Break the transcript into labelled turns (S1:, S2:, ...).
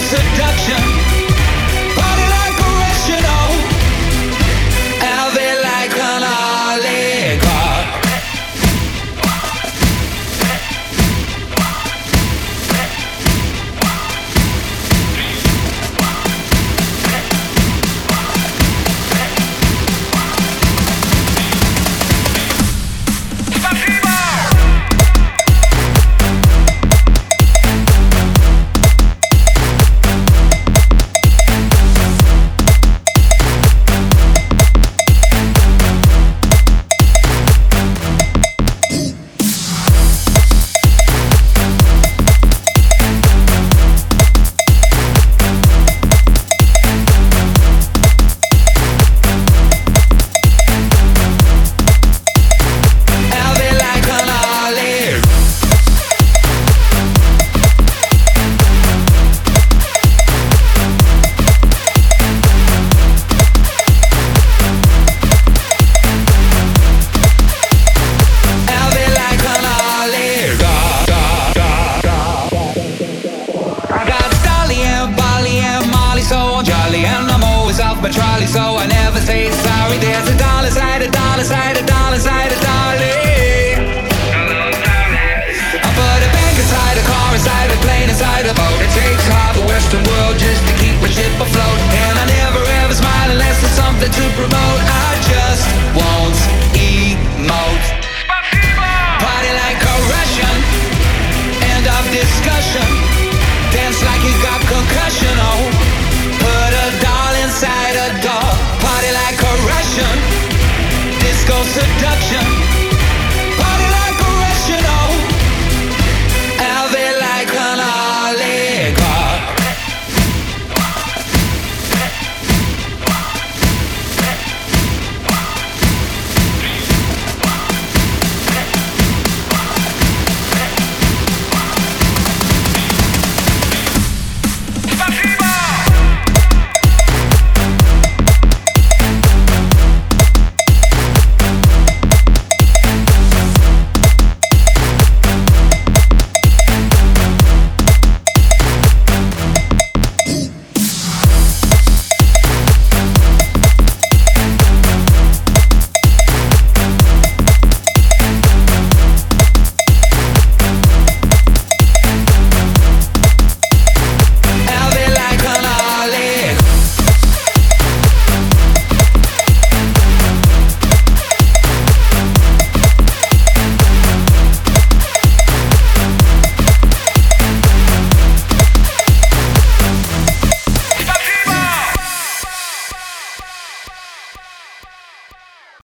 S1: seduction my trolley, so I never say sorry. There's a dollar side, a dollar side, a dollar side, a dollar. Seduction